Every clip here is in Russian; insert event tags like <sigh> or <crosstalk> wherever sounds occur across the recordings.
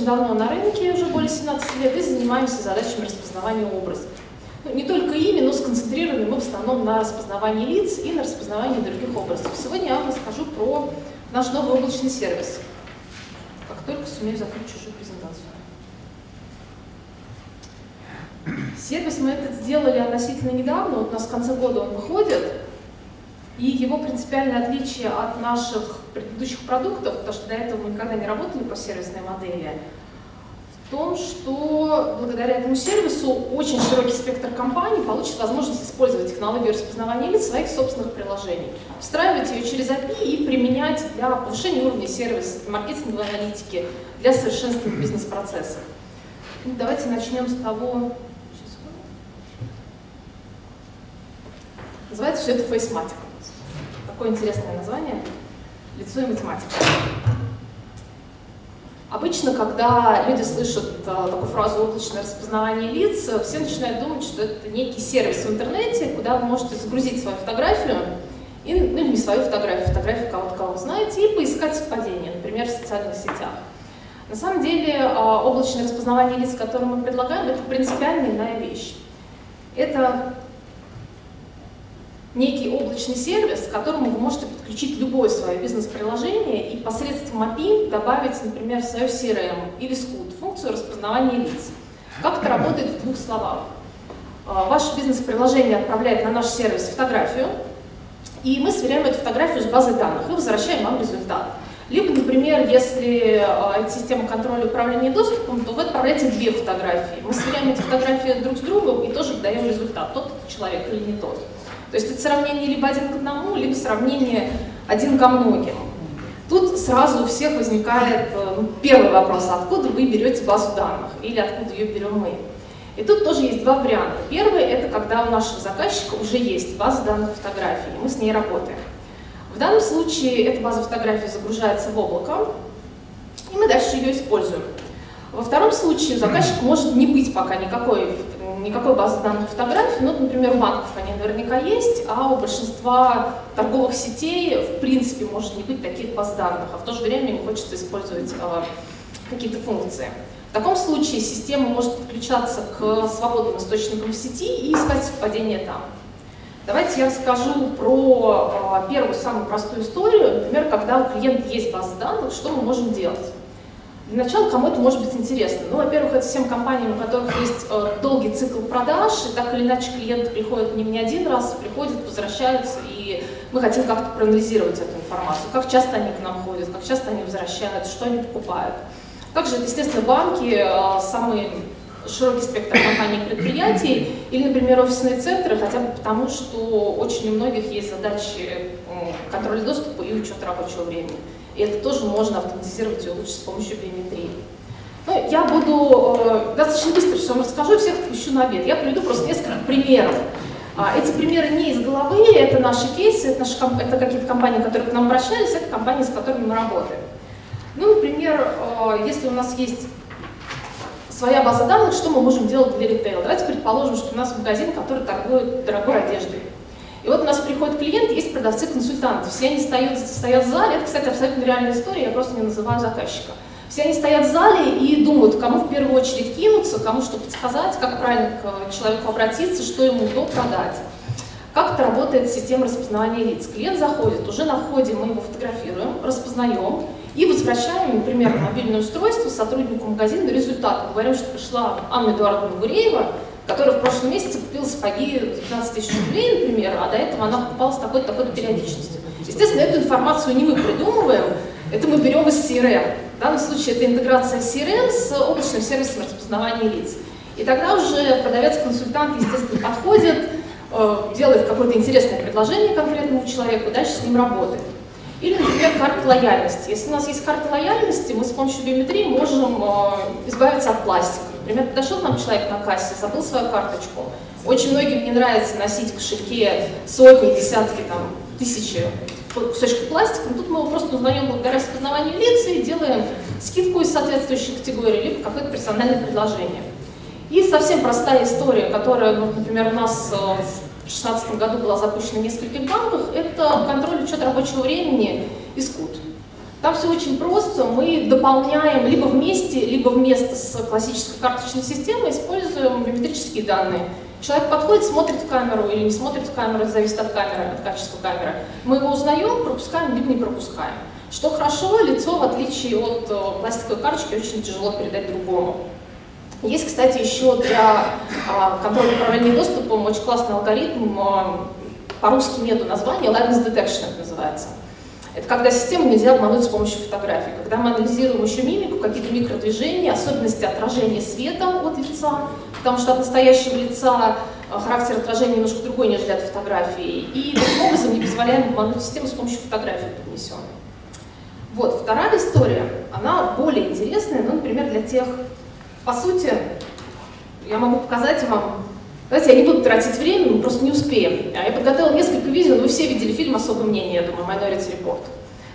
достаточно давно на рынке, уже более 17 лет, и занимаемся задачами распознавания образов. Ну, не только ими, но сконцентрированы мы в основном на распознавании лиц и на распознавании других образов. Сегодня я вам расскажу про наш новый облачный сервис. Как только сумею закрыть чужую презентацию. Сервис мы этот сделали относительно недавно, вот у нас в конце года он выходит, и его принципиальное отличие от наших предыдущих продуктов, потому что до этого мы никогда не работали по сервисной модели, в том, что благодаря этому сервису очень широкий спектр компаний получит возможность использовать технологию распознавания лиц в своих собственных приложений, встраивать ее через API и применять для повышения уровня сервиса, маркетинговой аналитики, для совершенствования <clears throat> бизнес-процессов. Ну, давайте начнем с того, Называется все это фейсматика. Такое интересное название. Лицо и математика. Обычно, когда люди слышат а, такую фразу «облачное распознавание лиц», все начинают думать, что это некий сервис в интернете, куда вы можете загрузить свою фотографию, и, ну или не свою фотографию, фотографию кого-то, кого знаете, и поискать совпадения, например, в социальных сетях. На самом деле, а, облачное распознавание лиц, которое мы предлагаем, это принципиально иная вещь. Это некий облачный сервис, к которому вы можете подключить любое свое бизнес-приложение и посредством API добавить, например, в свое CRM или Scoot функцию распознавания лиц. Как это работает в двух словах? А, ваше бизнес-приложение отправляет на наш сервис фотографию, и мы сверяем эту фотографию с базой данных и возвращаем вам результат. Либо, например, если а, это система контроля управления доступом, то вы отправляете две фотографии. Мы сверяем эти фотографии друг с другом и тоже даем результат, тот человек или не тот. То есть это сравнение либо один к одному, либо сравнение один ко многим. Тут сразу у всех возникает э, ну, первый вопрос, откуда вы берете базу данных или откуда ее берем мы. И тут тоже есть два варианта. Первый – это когда у нашего заказчика уже есть база данных фотографий, и мы с ней работаем. В данном случае эта база фотографий загружается в облако, и мы дальше ее используем. Во втором случае заказчик может не быть пока никакой никакой базы данных фотографий, ну, например, у банков они наверняка есть, а у большинства торговых сетей в принципе может не быть таких баз данных, а в то же время им хочется использовать э, какие-то функции. В таком случае система может подключаться к свободным источникам в сети и искать совпадение там. Давайте я расскажу про э, первую самую простую историю, например, когда у клиента есть база данных, что мы можем делать. Для начала, кому это может быть интересно? Ну, во-первых, это всем компаниям, у которых есть э, долгий цикл продаж, и так или иначе клиенты приходят к ним не один раз, приходят, возвращаются, и мы хотим как-то проанализировать эту информацию, как часто они к нам ходят, как часто они возвращаются, что они покупают. Также, естественно, банки, э, самые широкий спектр компаний и предприятий, или, например, офисные центры, хотя бы потому, что очень у многих есть задачи контроля доступа и учет рабочего времени. И это тоже можно автоматизировать и улучшить с помощью биометрии. Ну, я буду э, достаточно быстро все вам расскажу, всех отпущу на обед. Я приведу просто несколько примеров. А, эти примеры не из головы, это наши кейсы, это, наши, это какие-то компании, которые к нам обращались, это компании, с которыми мы работаем. Ну, например, э, если у нас есть своя база данных, что мы можем делать для ритейла? Давайте предположим, что у нас магазин, который торгует дорогой одеждой. И вот у нас приходит клиент, есть продавцы-консультанты. Все они стоят, стоят в зале, это, кстати, абсолютно реальная история, я просто не называю заказчика. Все они стоят в зале и думают, кому в первую очередь кинуться, кому что подсказать, как правильно к человеку обратиться, что ему до продать. Как это работает система распознавания лиц? Клиент заходит, уже на входе мы его фотографируем, распознаем и возвращаем, например, на мобильное устройство сотруднику магазина результат. Говорим, что пришла Анна Эдуардовна Гуреева, которая в прошлом месяце купила сапоги за 15 тысяч рублей, например, а до этого она покупала с такой-то такой периодичностью. Естественно, эту информацию не мы придумываем, это мы берем из CRM. В данном случае это интеграция CRM с облачным сервисом распознавания лиц. И тогда уже продавец-консультант, естественно, подходит, э, делает какое-то интересное предложение конкретному человеку, дальше с ним работает. Или, например, карта лояльности. Если у нас есть карта лояльности, мы с помощью биометрии можем э, избавиться от пластика. Например, подошел к нам человек на кассе, забыл свою карточку. Очень многим не нравится носить в кошельке сотни, десятки, там, тысячи кусочков пластика. Но тут мы его просто узнаем благодаря распознаванию лиц и делаем скидку из соответствующей категории, либо какое-то персональное предложение. И совсем простая история, которая, вот, например, у нас э, в 2016 году была запущена в нескольких банках, это контроль учет рабочего времени и скут. Там все очень просто. Мы дополняем либо вместе, либо вместо с классической карточной системой, используем биометрические данные. Человек подходит, смотрит в камеру или не смотрит в камеру, это зависит от камеры, от качества камеры. Мы его узнаем, пропускаем, либо не пропускаем. Что хорошо, лицо, в отличие от э, пластиковой карточки, очень тяжело передать другому. Есть, кстати, еще для а, контроля управления доступом очень классный алгоритм, а, по-русски нету названия, liveness detection это называется. Это когда систему нельзя обмануть с помощью фотографий. Когда мы анализируем еще мимику, какие-то микродвижения, особенности отражения света от лица, потому что от настоящего лица а, характер отражения немножко другой, нежели от фотографии. И таким образом не позволяем обмануть систему с помощью фотографий поднесенной. Вот, вторая история, она более интересная, ну, например, для тех, по сути, я могу показать вам знаете, я не буду тратить время, мы просто не успеем. А я подготовила несколько видео, но вы все видели фильм «Особое мнение», я думаю, «Minority Report».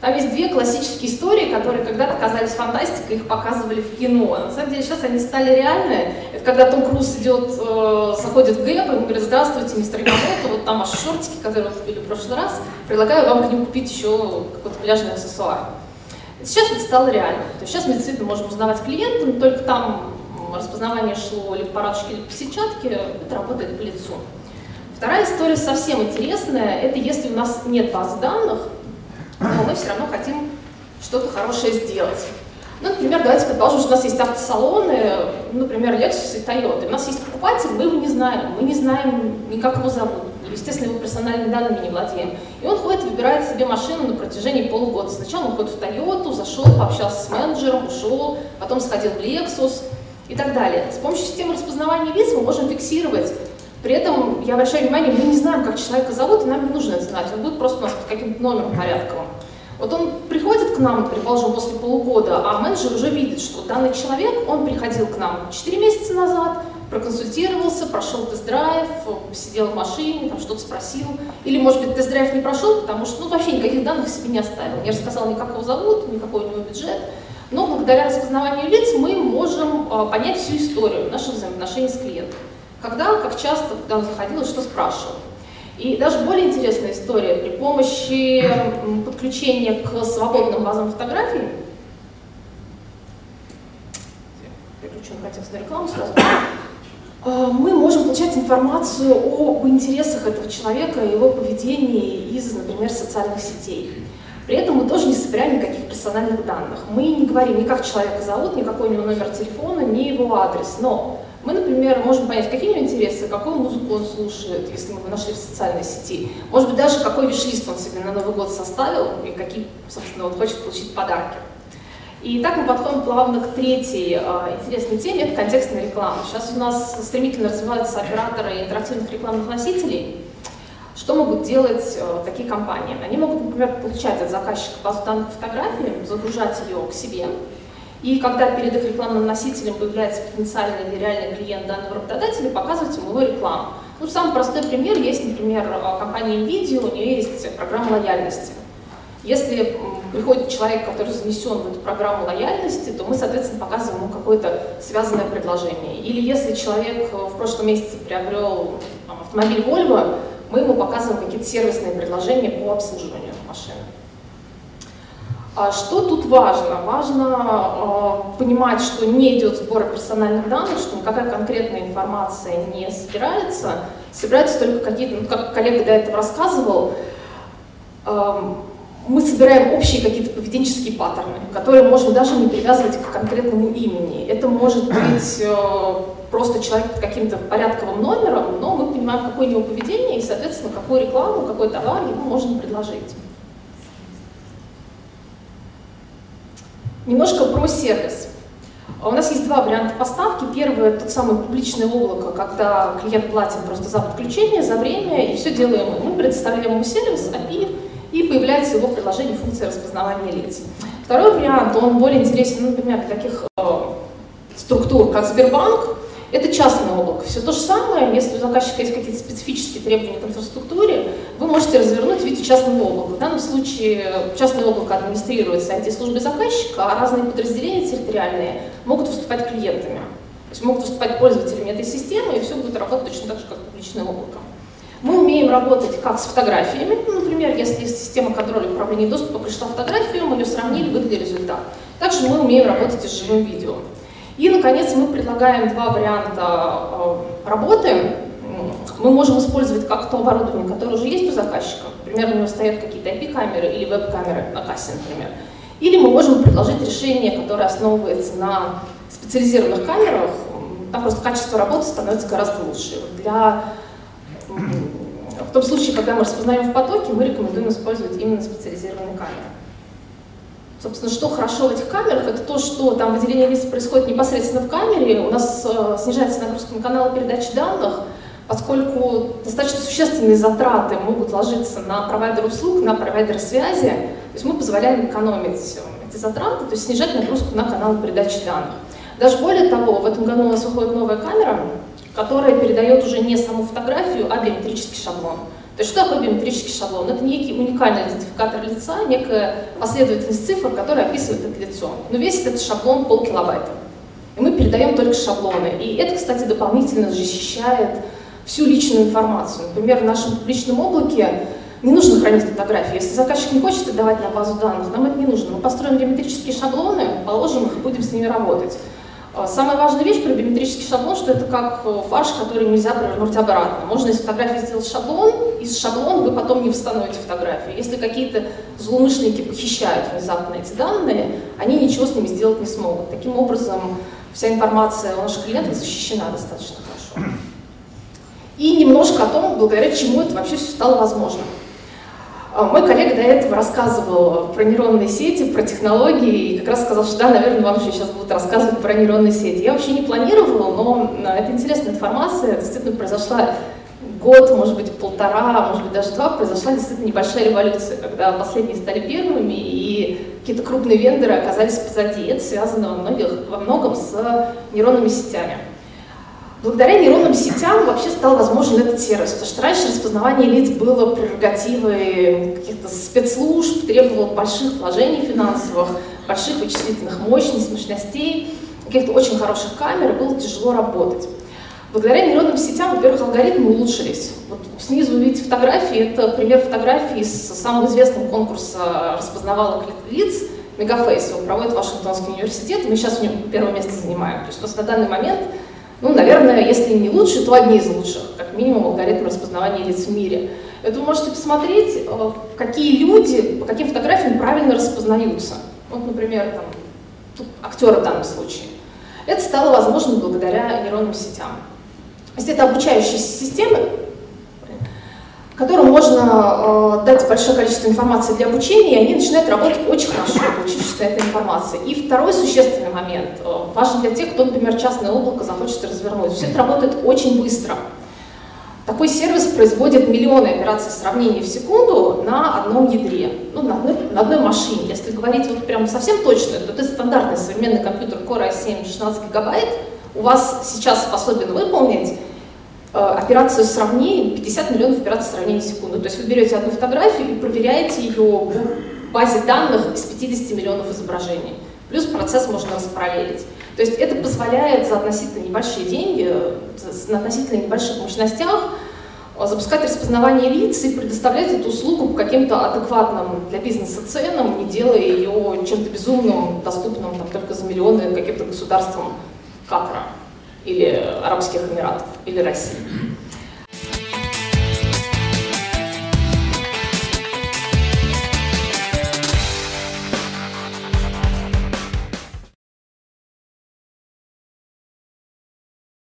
Там есть две классические истории, которые когда-то казались фантастикой, их показывали в кино. На самом деле сейчас они стали реальны. Это когда Том Круз идет, э, заходит в Гэп, и ему говорит, здравствуйте, мистер Ямамото, вот там ваши шортики, которые вы купили в прошлый раз, предлагаю вам к ним купить еще какой-то пляжный аксессуар. Сейчас это стало реально. То есть сейчас мы действительно можем узнавать клиента, но только там распознавание шло либо по ратушке, либо по сетчатке, это работает по лицу. Вторая история совсем интересная, это если у нас нет баз данных, но мы все равно хотим что-то хорошее сделать. Ну, например, давайте предположим, что у нас есть автосалоны, например, Lexus и Toyota. У нас есть покупатель, мы его не знаем, мы не знаем ни как его зовут, естественно, его персональными данными не владеем. И он ходит, выбирает себе машину на протяжении полугода. Сначала он ходит в Toyota, зашел, пообщался с менеджером, ушел, потом сходил в Lexus, и так далее. С помощью системы распознавания лиц мы можем фиксировать. При этом, я обращаю внимание, мы не знаем, как человека зовут, и нам не нужно это знать. Он будет просто у нас под каким-то номером порядковым. Вот он приходит к нам, предположим, после полугода, а менеджер уже видит, что данный человек, он приходил к нам 4 месяца назад, проконсультировался, прошел тест-драйв, сидел в машине, там что-то спросил. Или, может быть, тест-драйв не прошел, потому что ну, вообще никаких данных себе не оставил. Не рассказал ни как его зовут, никакой у него бюджет. Но благодаря распознаванию лиц мы можем а, понять всю историю наших взаимоотношений с клиентом. Когда, как часто, куда он заходил, что спрашивал. И даже более интересная история. При помощи подключения к свободным базам фотографий, переключу на контекстную рекламу сразу, а, мы можем получать информацию об интересах этого человека его поведении из, например, социальных сетей. При этом мы тоже не собираем никаких персональных данных. Мы не говорим ни как человека зовут, ни какой у него номер телефона, ни его адрес. Но мы, например, можем понять, какие у него интересы, какую музыку он слушает, если мы его нашли в социальной сети. Может быть, даже какой виш-лист он себе на Новый год составил и какие, собственно, он хочет получить подарки. И так мы подходим плавно к третьей э, интересной теме, это контекстная реклама. Сейчас у нас стремительно развиваются операторы интерактивных рекламных носителей, что могут делать э, такие компании? Они могут, например, получать от заказчика базу данных фотографий, загружать ее к себе, и когда перед их рекламным носителем появляется потенциальный или реальный клиент данного работодателя, показывать ему его рекламу. Ну, самый простой пример есть, например, э, компания NVIDIA, у нее есть программа лояльности. Если приходит человек, который занесен в эту программу лояльности, то мы, соответственно, показываем ему какое-то связанное предложение. Или если человек э, в прошлом месяце приобрел автомобиль Volvo, мы ему показываем какие-то сервисные предложения по обслуживанию машины. А что тут важно? Важно э, понимать, что не идет сбор персональных данных, что никакая конкретная информация не собирается, собираются только какие-то, ну, как коллега до этого рассказывал, э, мы собираем общие какие-то поведенческие паттерны, которые можем даже не привязывать к конкретному имени. Это может быть э, просто человек под каким-то порядковым номером, но мы понимаем, какое у него поведение и, соответственно, какую рекламу, какой товар ему можно предложить. Немножко про сервис. У нас есть два варианта поставки. Первый – тот самый публичное облако, когда клиент платит просто за подключение, за время, и все делаем мы. Мы предоставляем ему сервис, API, и появляется его приложение функции распознавания лиц. Второй вариант, он более интересен, например, для таких э, структур, как Сбербанк, это частное облако. Все то же самое, если у заказчика есть какие-то специфические требования к инфраструктуре, вы можете развернуть в виде частного облака. В данном случае частное облако администрируется IT-службой заказчика, а разные подразделения территориальные могут выступать клиентами. То есть могут выступать пользователями этой системы, и все будет работать точно так же, как публичное облако. Мы умеем работать как с фотографиями, ну, например, если из системы контроля управления доступа пришла фотография, мы ее сравнили, выдали результат. Также мы умеем работать и с живым видео. И, наконец, мы предлагаем два варианта э, работы. Мы можем использовать как то оборудование, которое уже есть у заказчика, например, у него стоят какие-то IP-камеры или веб-камеры на кассе, например. Или мы можем предложить решение, которое основывается на специализированных камерах, там просто качество работы становится гораздо лучше. Для, в том случае, когда мы распознаем в потоке, мы рекомендуем использовать именно специализированные камеры. Собственно, что хорошо в этих камерах, это то, что там выделение лиц происходит непосредственно в камере, у нас э, снижается нагрузка на каналы передачи данных, поскольку достаточно существенные затраты могут ложиться на провайдер услуг, на провайдера связи, то есть мы позволяем экономить эти затраты, то есть снижать нагрузку на каналы передачи данных. Даже более того, в этом году у нас выходит новая камера, которая передает уже не саму фотографию, а биометрический шаблон. То есть что такое биометрический шаблон? Это некий уникальный идентификатор лица, некая последовательность цифр, которая описывает это лицо. Но весит этот шаблон полкилобайта. И мы передаем только шаблоны. И это, кстати, дополнительно защищает всю личную информацию. Например, в нашем публичном облаке не нужно хранить фотографии. Если заказчик не хочет отдавать на базу данных, нам это не нужно. Мы построим биометрические шаблоны, положим их и будем с ними работать. А, самая важная вещь про биометрический шаблон, что это как э, фарш, который нельзя провернуть обратно. Можно из фотографии сделать шаблон, из шаблона вы потом не восстановите фотографию. Если какие-то злоумышленники похищают внезапно эти данные, они ничего с ними сделать не смогут. Таким образом, вся информация о наших клиентах защищена достаточно хорошо. И немножко о том, благодаря чему это вообще все стало возможным. А, мой коллега до этого рассказывал про нейронные сети, про технологии, и как раз сказал, что да, наверное, вам еще сейчас будут рассказывать про нейронные сети. Я вообще не планировала, но а, это интересная информация, действительно произошла год, может быть, полтора, может быть, даже два, произошла действительно небольшая революция, когда последние стали первыми, и какие-то крупные вендоры оказались позади. Это связано во, многих, во многом с нейронными сетями. Благодаря нейронным сетям вообще стал возможен этот сервис, потому что раньше распознавание лиц было прерогативой каких-то спецслужб, требовало больших вложений финансовых, больших вычислительных мощностей, мощностей, каких-то очень хороших камер, и было тяжело работать. Благодаря нейронным сетям, во-первых, алгоритмы улучшились. Вот снизу вы видите фотографии, это пример фотографии с самого известного конкурса распознавалок лиц, Мегафейс, его проводит Вашингтонский университет, мы сейчас в нем первое место занимаем. То есть у нас на данный момент ну, наверное, если не лучшие, то одни из лучших, как минимум алгоритм распознавания лиц в мире. Это вы можете посмотреть, э, какие люди по каким фотографиям правильно распознаются. Вот, например, там, тут актеры в данном случае. Это стало возможным благодаря нейронным сетям. То есть это обучающие системы, которым можно э, дать большое количество информации для обучения, и они начинают работать очень хорошо, получившись на этой информации. И второй существенный момент, э, важен для тех, кто, например, частное облако захочет развернуть. Все это работает очень быстро. Такой сервис производит миллионы операций сравнения в секунду на одном ядре, ну, на, одной, на одной машине. Если говорить вот прям совсем точно, то это стандартный современный компьютер Core i7 16 гигабайт у вас сейчас способен выполнить операцию сравнения, 50 миллионов операций сравнения в секунду. То есть вы берете одну фотографию и проверяете ее в базе данных из 50 миллионов изображений. Плюс процесс можно распараллелить. То есть это позволяет за относительно небольшие деньги, на относительно небольших мощностях э, запускать распознавание лиц и предоставлять эту услугу по каким-то адекватным для бизнеса ценам, не делая ее чем-то безумным, доступным там, только за миллионы каким-то государствам Катара или Арабских Эмиратов, или России.